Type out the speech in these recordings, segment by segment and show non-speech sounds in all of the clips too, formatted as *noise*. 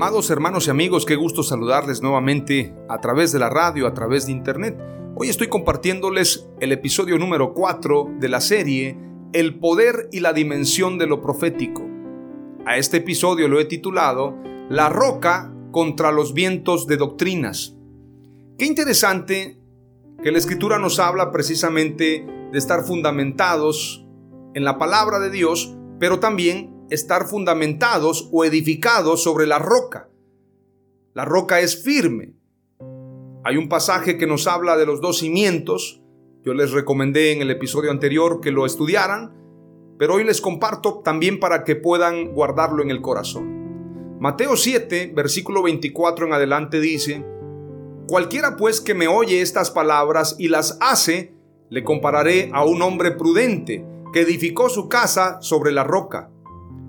Amados hermanos y amigos, qué gusto saludarles nuevamente a través de la radio, a través de internet. Hoy estoy compartiéndoles el episodio número 4 de la serie El poder y la dimensión de lo profético. A este episodio lo he titulado La roca contra los vientos de doctrinas. Qué interesante que la escritura nos habla precisamente de estar fundamentados en la palabra de Dios, pero también estar fundamentados o edificados sobre la roca. La roca es firme. Hay un pasaje que nos habla de los dos cimientos. Yo les recomendé en el episodio anterior que lo estudiaran, pero hoy les comparto también para que puedan guardarlo en el corazón. Mateo 7, versículo 24 en adelante dice, Cualquiera pues que me oye estas palabras y las hace, le compararé a un hombre prudente que edificó su casa sobre la roca.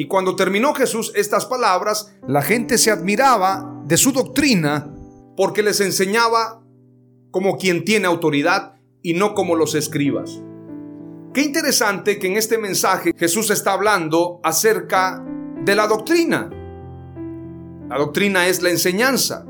Y cuando terminó Jesús estas palabras, la gente se admiraba de su doctrina porque les enseñaba como quien tiene autoridad y no como los escribas. Qué interesante que en este mensaje Jesús está hablando acerca de la doctrina. La doctrina es la enseñanza.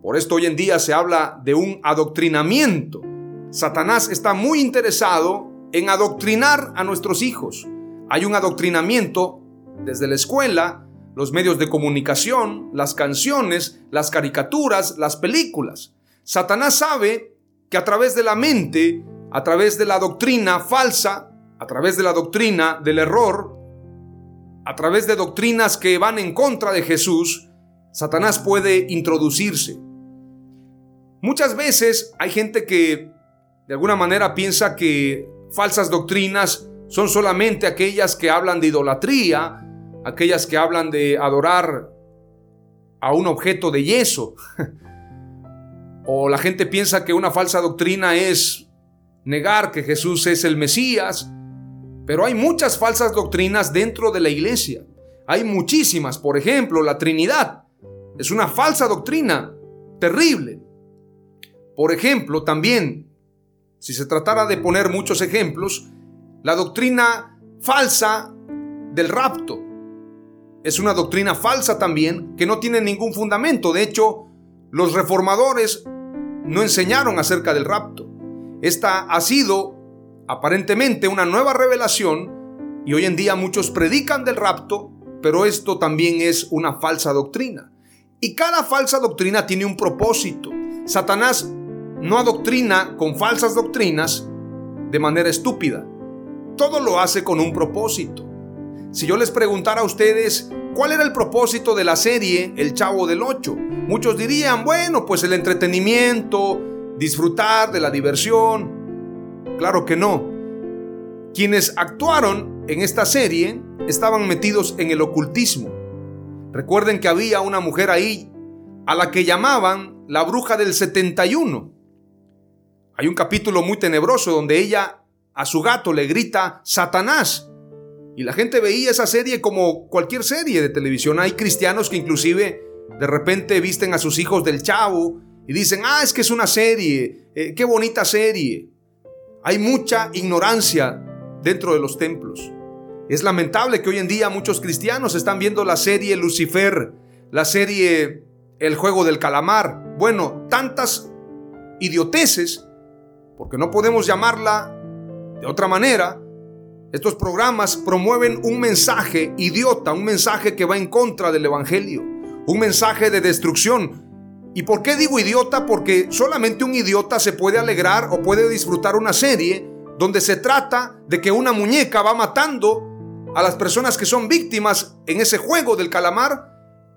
Por esto hoy en día se habla de un adoctrinamiento. Satanás está muy interesado en adoctrinar a nuestros hijos. Hay un adoctrinamiento desde la escuela, los medios de comunicación, las canciones, las caricaturas, las películas. Satanás sabe que a través de la mente, a través de la doctrina falsa, a través de la doctrina del error, a través de doctrinas que van en contra de Jesús, Satanás puede introducirse. Muchas veces hay gente que de alguna manera piensa que falsas doctrinas son solamente aquellas que hablan de idolatría, aquellas que hablan de adorar a un objeto de yeso. *laughs* o la gente piensa que una falsa doctrina es negar que Jesús es el Mesías. Pero hay muchas falsas doctrinas dentro de la iglesia. Hay muchísimas. Por ejemplo, la Trinidad. Es una falsa doctrina terrible. Por ejemplo, también, si se tratara de poner muchos ejemplos, la doctrina falsa del rapto es una doctrina falsa también que no tiene ningún fundamento. De hecho, los reformadores no enseñaron acerca del rapto. Esta ha sido aparentemente una nueva revelación y hoy en día muchos predican del rapto, pero esto también es una falsa doctrina. Y cada falsa doctrina tiene un propósito. Satanás no adoctrina con falsas doctrinas de manera estúpida todo lo hace con un propósito. Si yo les preguntara a ustedes cuál era el propósito de la serie El Chavo del Ocho, muchos dirían, bueno, pues el entretenimiento, disfrutar de la diversión. Claro que no. Quienes actuaron en esta serie estaban metidos en el ocultismo. Recuerden que había una mujer ahí a la que llamaban La bruja del 71. Hay un capítulo muy tenebroso donde ella a su gato le grita Satanás. Y la gente veía esa serie como cualquier serie de televisión. Hay cristianos que inclusive de repente visten a sus hijos del chavo y dicen, ah, es que es una serie, eh, qué bonita serie. Hay mucha ignorancia dentro de los templos. Es lamentable que hoy en día muchos cristianos están viendo la serie Lucifer, la serie El juego del calamar. Bueno, tantas idioteces, porque no podemos llamarla de otra manera. Estos programas promueven un mensaje idiota, un mensaje que va en contra del Evangelio, un mensaje de destrucción. ¿Y por qué digo idiota? Porque solamente un idiota se puede alegrar o puede disfrutar una serie donde se trata de que una muñeca va matando a las personas que son víctimas en ese juego del calamar,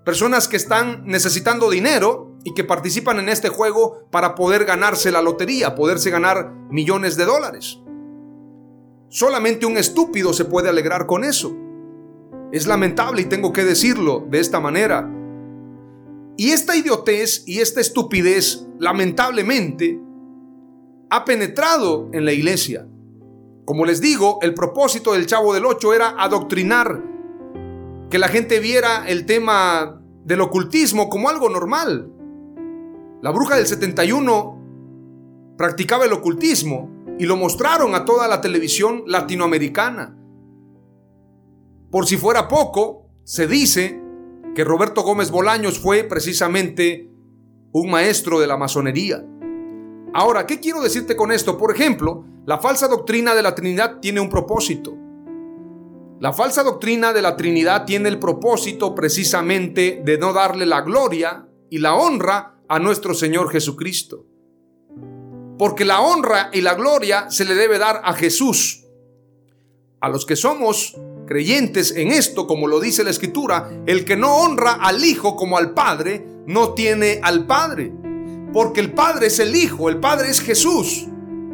personas que están necesitando dinero y que participan en este juego para poder ganarse la lotería, poderse ganar millones de dólares. Solamente un estúpido se puede alegrar con eso. Es lamentable y tengo que decirlo de esta manera. Y esta idiotez y esta estupidez, lamentablemente, ha penetrado en la iglesia. Como les digo, el propósito del Chavo del Ocho era adoctrinar, que la gente viera el tema del ocultismo como algo normal. La bruja del 71 practicaba el ocultismo y lo mostraron a toda la televisión latinoamericana. Por si fuera poco, se dice que Roberto Gómez Bolaños fue precisamente un maestro de la masonería. Ahora, ¿qué quiero decirte con esto? Por ejemplo, la falsa doctrina de la Trinidad tiene un propósito. La falsa doctrina de la Trinidad tiene el propósito precisamente de no darle la gloria y la honra a nuestro Señor Jesucristo. Porque la honra y la gloria se le debe dar a Jesús. A los que somos creyentes en esto, como lo dice la Escritura, el que no honra al Hijo como al Padre, no tiene al Padre. Porque el Padre es el Hijo, el Padre es Jesús.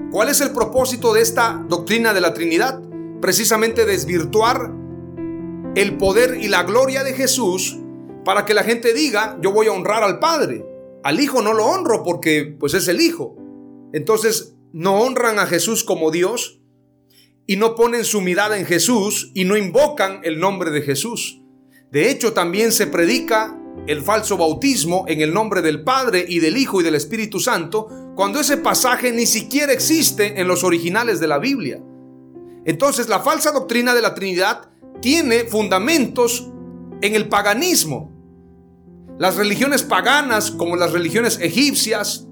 ¿Cuál es el propósito de esta doctrina de la Trinidad? Precisamente desvirtuar el poder y la gloria de Jesús para que la gente diga, yo voy a honrar al Padre. Al Hijo no lo honro porque pues es el Hijo. Entonces no honran a Jesús como Dios y no ponen su mirada en Jesús y no invocan el nombre de Jesús. De hecho, también se predica el falso bautismo en el nombre del Padre y del Hijo y del Espíritu Santo, cuando ese pasaje ni siquiera existe en los originales de la Biblia. Entonces la falsa doctrina de la Trinidad tiene fundamentos en el paganismo. Las religiones paganas, como las religiones egipcias,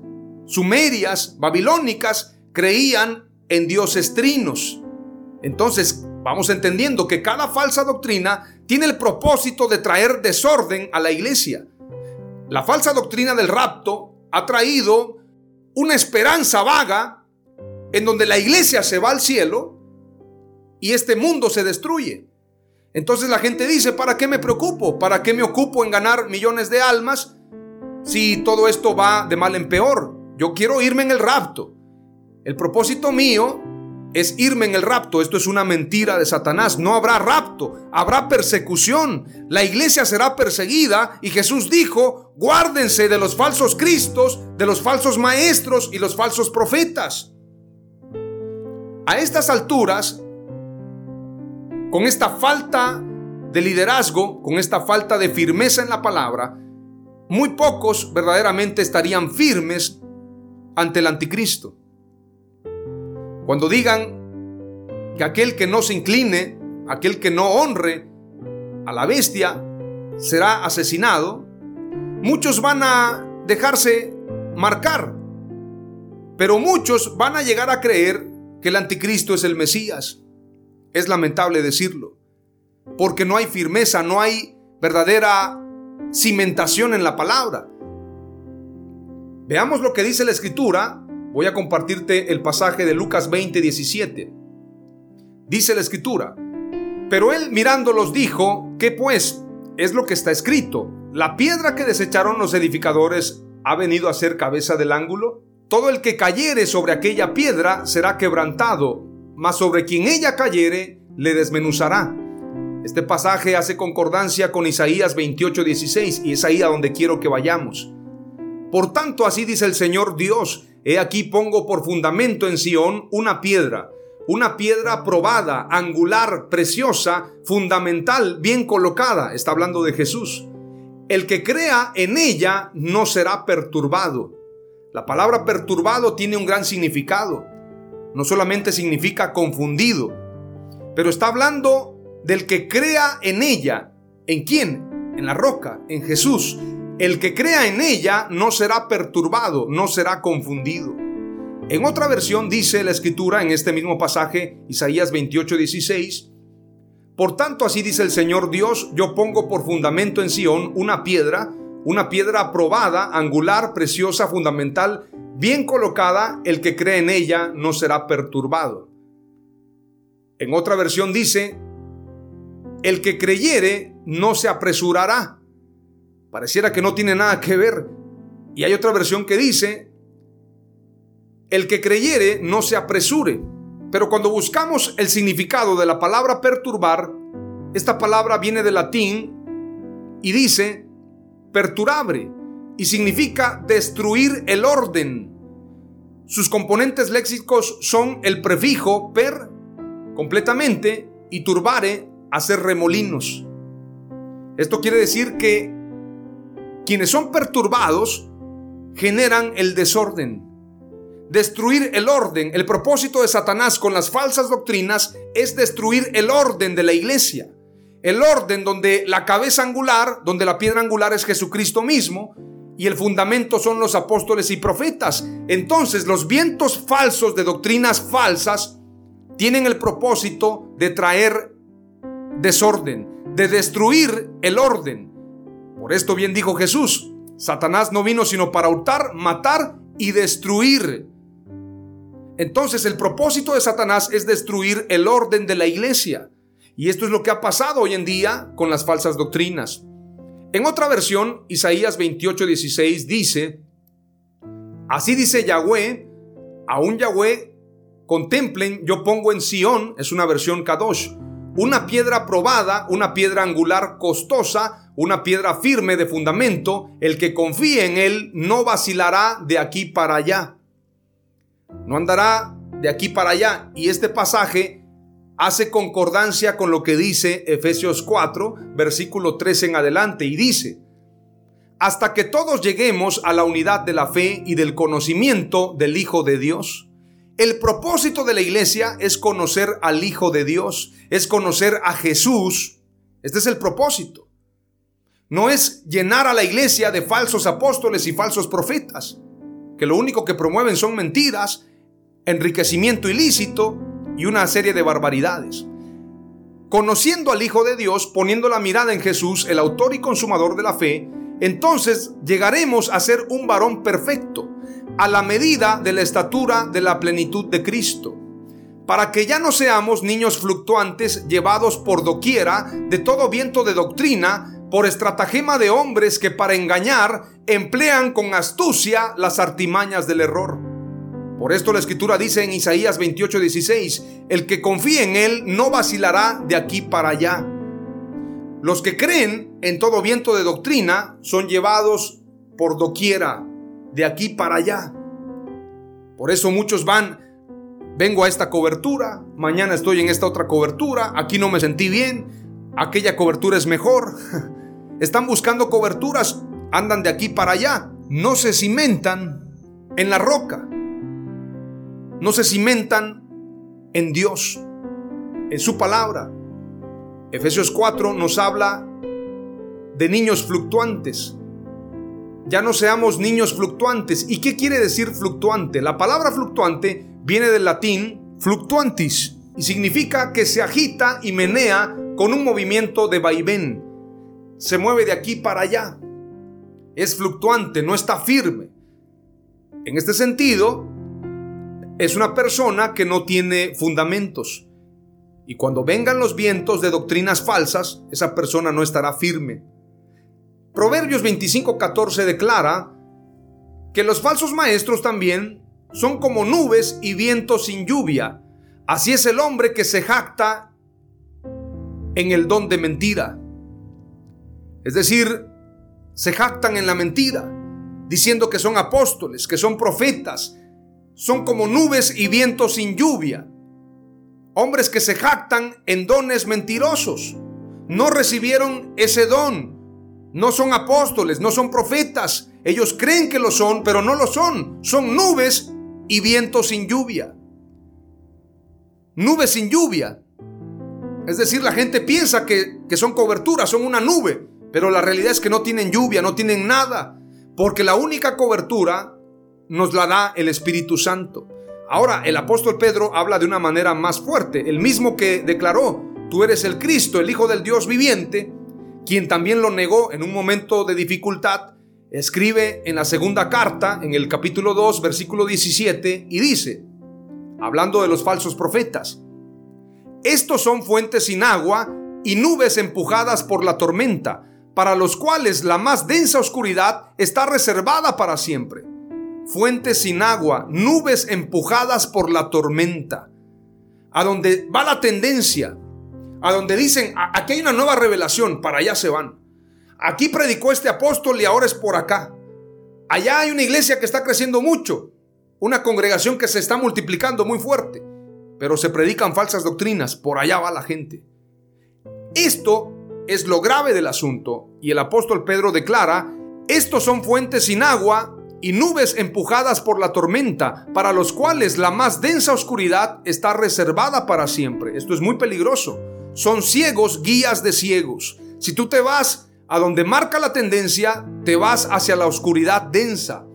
sumerias, babilónicas, creían en dioses trinos. Entonces, vamos entendiendo que cada falsa doctrina tiene el propósito de traer desorden a la iglesia. La falsa doctrina del rapto ha traído una esperanza vaga en donde la iglesia se va al cielo y este mundo se destruye. Entonces la gente dice, ¿para qué me preocupo? ¿Para qué me ocupo en ganar millones de almas si todo esto va de mal en peor? Yo quiero irme en el rapto. El propósito mío es irme en el rapto. Esto es una mentira de Satanás. No habrá rapto, habrá persecución. La iglesia será perseguida y Jesús dijo, guárdense de los falsos cristos, de los falsos maestros y los falsos profetas. A estas alturas, con esta falta de liderazgo, con esta falta de firmeza en la palabra, muy pocos verdaderamente estarían firmes ante el anticristo. Cuando digan que aquel que no se incline, aquel que no honre a la bestia, será asesinado, muchos van a dejarse marcar, pero muchos van a llegar a creer que el anticristo es el Mesías. Es lamentable decirlo, porque no hay firmeza, no hay verdadera cimentación en la palabra. Veamos lo que dice la escritura voy a compartirte el pasaje de Lucas 20, 17. Dice la escritura, pero él mirándolos dijo, ¿qué pues? Es lo que está escrito. La piedra que desecharon los edificadores ha venido a ser cabeza del ángulo. Todo el que cayere sobre aquella piedra será quebrantado, mas sobre quien ella cayere le desmenuzará. Este pasaje hace concordancia con Isaías 28, 16 y es ahí a donde quiero que vayamos. Por tanto, así dice el Señor Dios, he aquí pongo por fundamento en Sión una piedra, una piedra probada, angular, preciosa, fundamental, bien colocada. Está hablando de Jesús. El que crea en ella no será perturbado. La palabra perturbado tiene un gran significado. No solamente significa confundido, pero está hablando del que crea en ella. ¿En quién? En la roca, en Jesús. El que crea en ella no será perturbado, no será confundido. En otra versión dice la escritura en este mismo pasaje, Isaías 28, 16, Por tanto así dice el Señor Dios, yo pongo por fundamento en Sión una piedra, una piedra aprobada, angular, preciosa, fundamental, bien colocada, el que cree en ella no será perturbado. En otra versión dice, el que creyere no se apresurará. Pareciera que no tiene nada que ver. Y hay otra versión que dice, el que creyere no se apresure. Pero cuando buscamos el significado de la palabra perturbar, esta palabra viene del latín y dice perturable y significa destruir el orden. Sus componentes léxicos son el prefijo per completamente y turbare hacer remolinos. Esto quiere decir que quienes son perturbados generan el desorden destruir el orden. El propósito de Satanás con las falsas doctrinas es destruir el orden de la iglesia. El orden donde la cabeza angular, donde la piedra angular es Jesucristo mismo y el fundamento son los apóstoles y profetas. Entonces los vientos falsos de doctrinas falsas tienen el propósito de traer desorden, de destruir el orden. Por esto bien dijo Jesús, Satanás no vino sino para hurtar, matar y destruir. Entonces el propósito de Satanás es destruir el orden de la iglesia. Y esto es lo que ha pasado hoy en día con las falsas doctrinas. En otra versión, Isaías 28:16 dice, así dice Yahweh, aún Yahweh, contemplen, yo pongo en Sión, es una versión Kadosh, una piedra probada, una piedra angular costosa, una piedra firme de fundamento, el que confíe en él no vacilará de aquí para allá no andará de aquí para allá. Y este pasaje hace concordancia con lo que dice Efesios 4, versículo 13 en adelante, y dice, hasta que todos lleguemos a la unidad de la fe y del conocimiento del Hijo de Dios. El propósito de la iglesia es conocer al Hijo de Dios, es conocer a Jesús. Este es el propósito. No es llenar a la iglesia de falsos apóstoles y falsos profetas que lo único que promueven son mentiras, enriquecimiento ilícito y una serie de barbaridades. Conociendo al Hijo de Dios, poniendo la mirada en Jesús, el autor y consumador de la fe, entonces llegaremos a ser un varón perfecto, a la medida de la estatura de la plenitud de Cristo, para que ya no seamos niños fluctuantes llevados por doquiera de todo viento de doctrina, por estratagema de hombres que para engañar emplean con astucia las artimañas del error. Por esto la escritura dice en Isaías 28:16, el que confíe en él no vacilará de aquí para allá. Los que creen en todo viento de doctrina son llevados por doquiera, de aquí para allá. Por eso muchos van, vengo a esta cobertura, mañana estoy en esta otra cobertura, aquí no me sentí bien, aquella cobertura es mejor. *laughs* Están buscando coberturas, andan de aquí para allá, no se cimentan en la roca, no se cimentan en Dios, en su palabra. Efesios 4 nos habla de niños fluctuantes. Ya no seamos niños fluctuantes. ¿Y qué quiere decir fluctuante? La palabra fluctuante viene del latín fluctuantis y significa que se agita y menea con un movimiento de vaivén se mueve de aquí para allá. Es fluctuante, no está firme. En este sentido, es una persona que no tiene fundamentos. Y cuando vengan los vientos de doctrinas falsas, esa persona no estará firme. Proverbios 25:14 declara que los falsos maestros también son como nubes y vientos sin lluvia. Así es el hombre que se jacta en el don de mentira. Es decir, se jactan en la mentira. diciendo que son apóstoles, que son profetas. Son como nubes y vientos sin lluvia. Hombres que se jactan en dones mentirosos. No recibieron ese don. No son apóstoles, no son profetas. Ellos creen que lo son, pero no lo son. Son nubes y vientos sin lluvia. Nubes sin lluvia. Es decir, la gente piensa que, que son coberturas, son una nube, pero la realidad es que no tienen lluvia, no tienen nada. Porque la única cobertura nos la da el Espíritu Santo. Ahora, el apóstol Pedro habla de una manera más fuerte, el mismo que declaró, tú eres el Cristo, el Hijo del Dios viviente, quien también lo negó en un momento de dificultad, escribe en la segunda carta, en el capítulo 2, versículo 17, y dice, hablando de los falsos profetas, estos son fuentes sin agua y nubes empujadas por la tormenta, para los cuales la más densa oscuridad está reservada para siempre. Fuentes sin agua, nubes empujadas por la tormenta. A donde va la tendencia, a donde dicen, aquí hay una nueva revelación, para allá se van. Aquí predicó este apóstol y ahora es por acá. Allá hay una iglesia que está creciendo mucho, una congregación que se está multiplicando muy fuerte, pero se predican falsas doctrinas, por allá va la gente. Esto es lo grave del asunto y el apóstol Pedro declara, estos son fuentes sin agua y nubes empujadas por la tormenta, para los cuales la más densa oscuridad está reservada para siempre. Esto es muy peligroso. Son ciegos guías de ciegos. Si tú te vas a donde marca la tendencia, te vas hacia la oscuridad densa.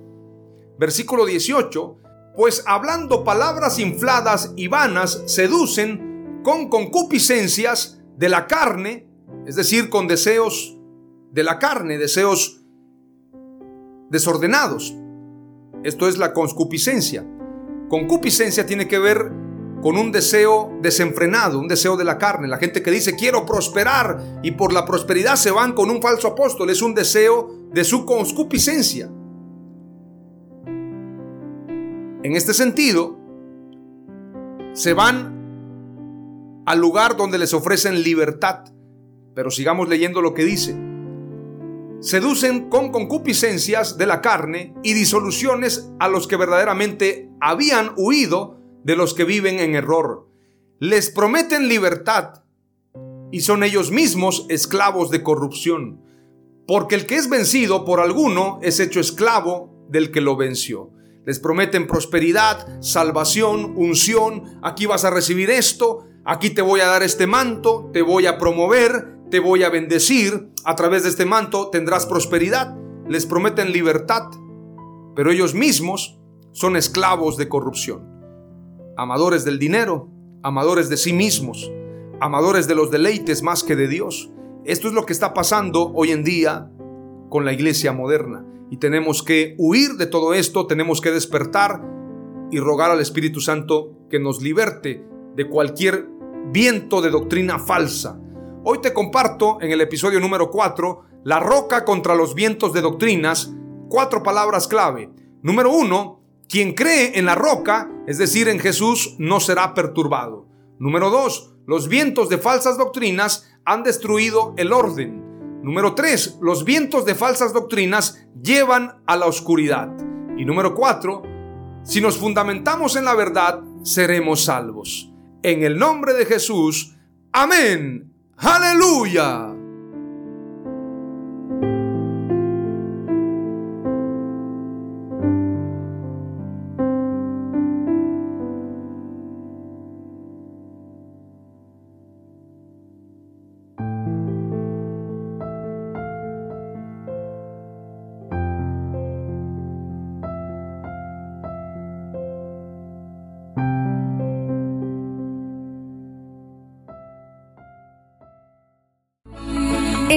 Versículo 18, pues hablando palabras infladas y vanas, seducen con concupiscencias de la carne es decir, con deseos de la carne, deseos desordenados. Esto es la concupiscencia. Concupiscencia tiene que ver con un deseo desenfrenado, un deseo de la carne. La gente que dice quiero prosperar y por la prosperidad se van con un falso apóstol, es un deseo de su concupiscencia. En este sentido, se van al lugar donde les ofrecen libertad pero sigamos leyendo lo que dice. Seducen con concupiscencias de la carne y disoluciones a los que verdaderamente habían huido de los que viven en error. Les prometen libertad y son ellos mismos esclavos de corrupción. Porque el que es vencido por alguno es hecho esclavo del que lo venció. Les prometen prosperidad, salvación, unción. Aquí vas a recibir esto, aquí te voy a dar este manto, te voy a promover, te voy a bendecir, a través de este manto tendrás prosperidad, les prometen libertad, pero ellos mismos son esclavos de corrupción, amadores del dinero, amadores de sí mismos, amadores de los deleites más que de Dios. Esto es lo que está pasando hoy en día con la iglesia moderna y tenemos que huir de todo esto, tenemos que despertar y rogar al Espíritu Santo que nos liberte de cualquier viento de doctrina falsa, Hoy te comparto en el episodio número 4 la roca contra los vientos de doctrinas, cuatro palabras clave. Número 1, quien cree en la roca, es decir, en Jesús, no será perturbado. Número 2, los vientos de falsas doctrinas han destruido el orden. Número 3, los vientos de falsas doctrinas llevan a la oscuridad. Y número 4, si nos fundamentamos en la verdad, seremos salvos. En el nombre de Jesús, amén Hallelujah.